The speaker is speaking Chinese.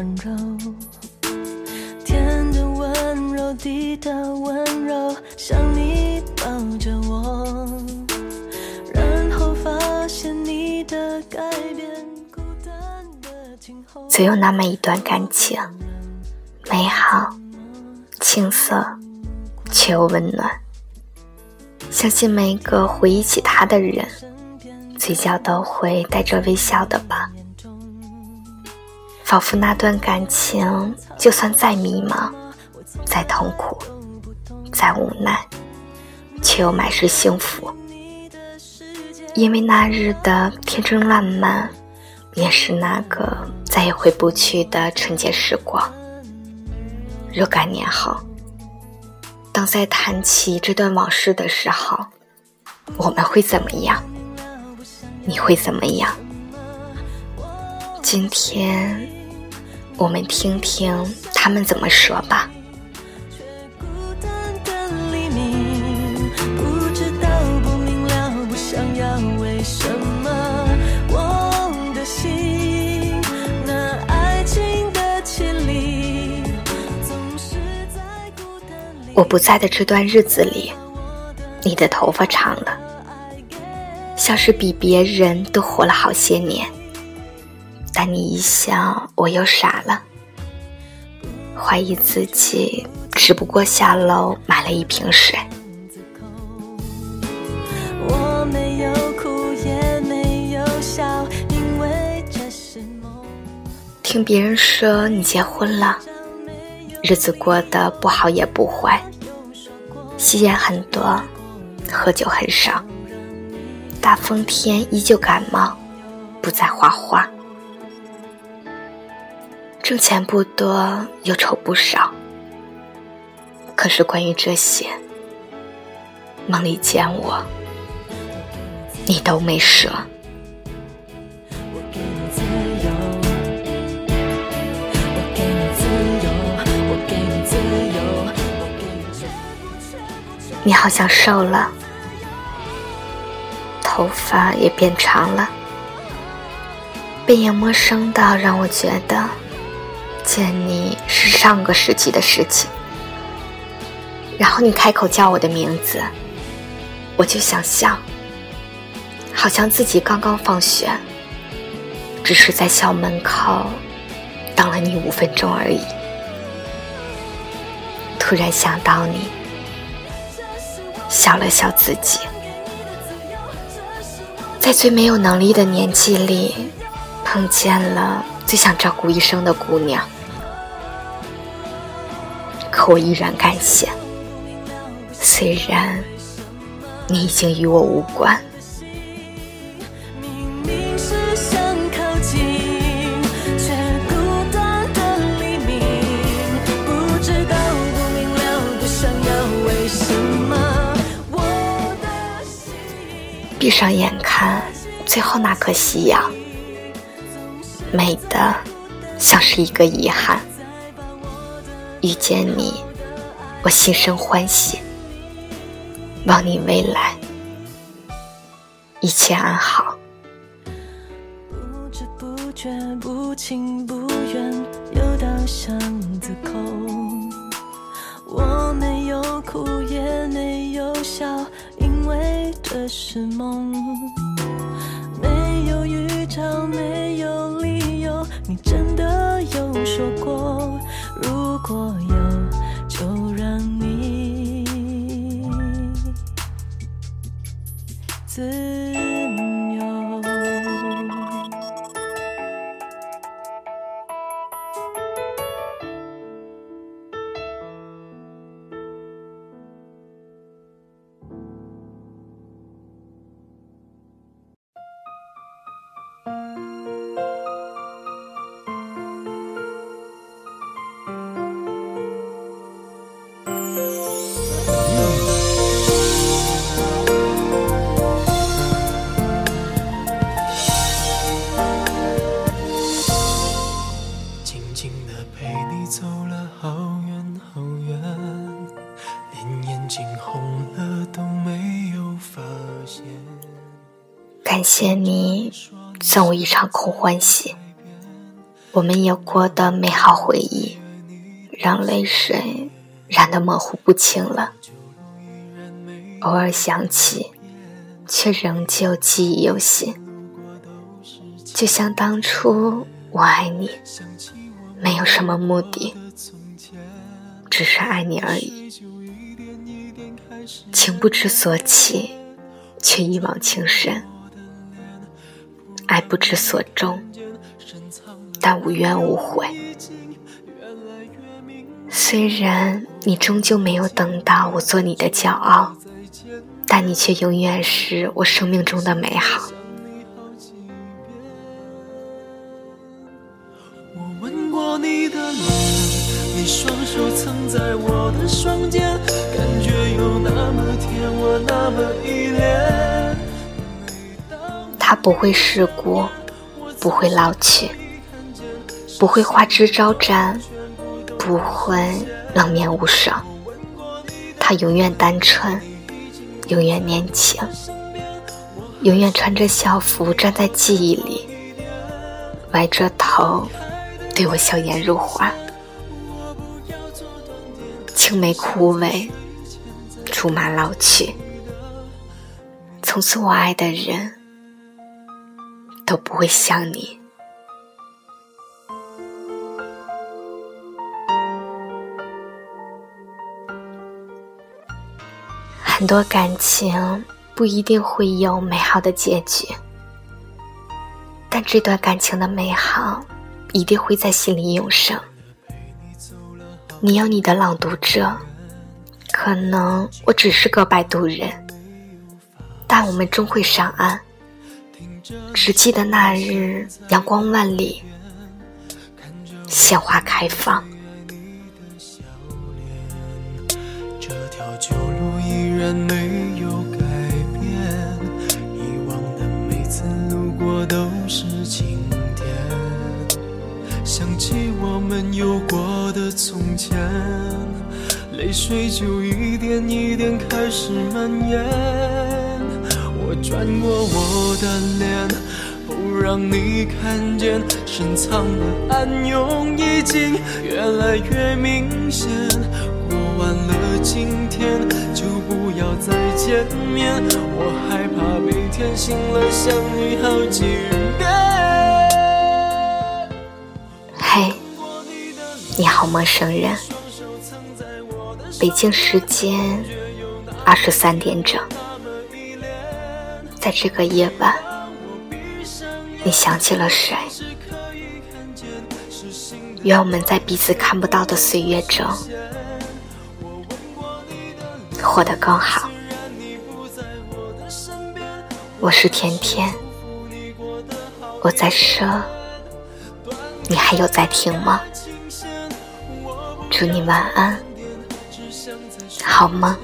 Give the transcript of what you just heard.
温柔，天的温柔，地的温柔，像你抱着我，然后发现你的改变，孤单的今后。总有那么一段感情，美好、青涩，却又温暖。相信每一个回忆起他的人，嘴角都会带着微笑的吧。仿佛那段感情，就算再迷茫、再痛苦、再无奈，却又满是幸福。因为那日的天真烂漫，也是那个再也回不去的纯洁时光。若干年后。当再谈起这段往事的时候，我们会怎么样？你会怎么样？今天，我们听听他们怎么说吧。我不在的这段日子里，你的头发长了，像是比别人都活了好些年。但你一笑，我又傻了，怀疑自己只不过下楼买了一瓶水。听别人说你结婚了。日子过得不好也不坏，吸烟很多，喝酒很少，大风天依旧感冒，不再画画，挣钱不多又愁不少。可是关于这些，梦里见我，你都没说。你好像瘦了，头发也变长了，背影陌生到让我觉得见你是上个世纪的事情。然后你开口叫我的名字，我就想笑，好像自己刚刚放学，只是在校门口等了你五分钟而已。突然想到你。笑了笑自己，在最没有能力的年纪里，碰见了最想照顾一生的姑娘，可我依然感谢，虽然你已经与我无关。闭上眼看，最后那颗夕阳，美的像是一个遗憾。遇见你，我心生欢喜。望你未来一切安好。不知不觉，不情不愿，又到巷子口。我没有哭，也没有笑。因为这是梦，没有预兆，没有理由。你真的有说过，如果有，就让你自。你走了好远好远，连眼睛红了都没有发现感谢你送我一场空欢喜。我们有过的美好回忆，让泪水染得模糊不清了。偶尔想起，却仍旧记忆犹新。就像当初我爱你，没有什么目的，只是爱你而已。情不知所起，却一往情深；爱不知所终，但无怨无悔。虽然你终究没有等到我做你的骄傲。但你却永远是我生命中的美好。你的脸，你双手曾在我的双肩，感觉有那么甜，我那么依恋。它不会世故，不会老去，不会花枝招展，不会冷面无双。它永远单纯。永远年轻，永远穿着校服站在记忆里，歪着头对我笑颜如花。青梅枯萎，竹马老去，从此我爱的人都不会像你。很多感情不一定会有美好的结局，但这段感情的美好一定会在心里永生。你有你的朗读者，可能我只是个摆渡人，但我们终会上岸。只记得那日阳光万里，鲜花开放。没有改水就一点一点开始蔓延。我转过我的脸，不让你看见，深藏的暗涌已经越来越明显。过完了今天，就不。要再见面，我害怕每天醒了想你好几遍。嘿，你好，陌生人。北京时间二十三点整，在这个夜晚，你想起了谁？愿我们在彼此看不到的岁月中。活得更好。我是甜甜，我在说，你还有在听吗？祝你晚安，好吗？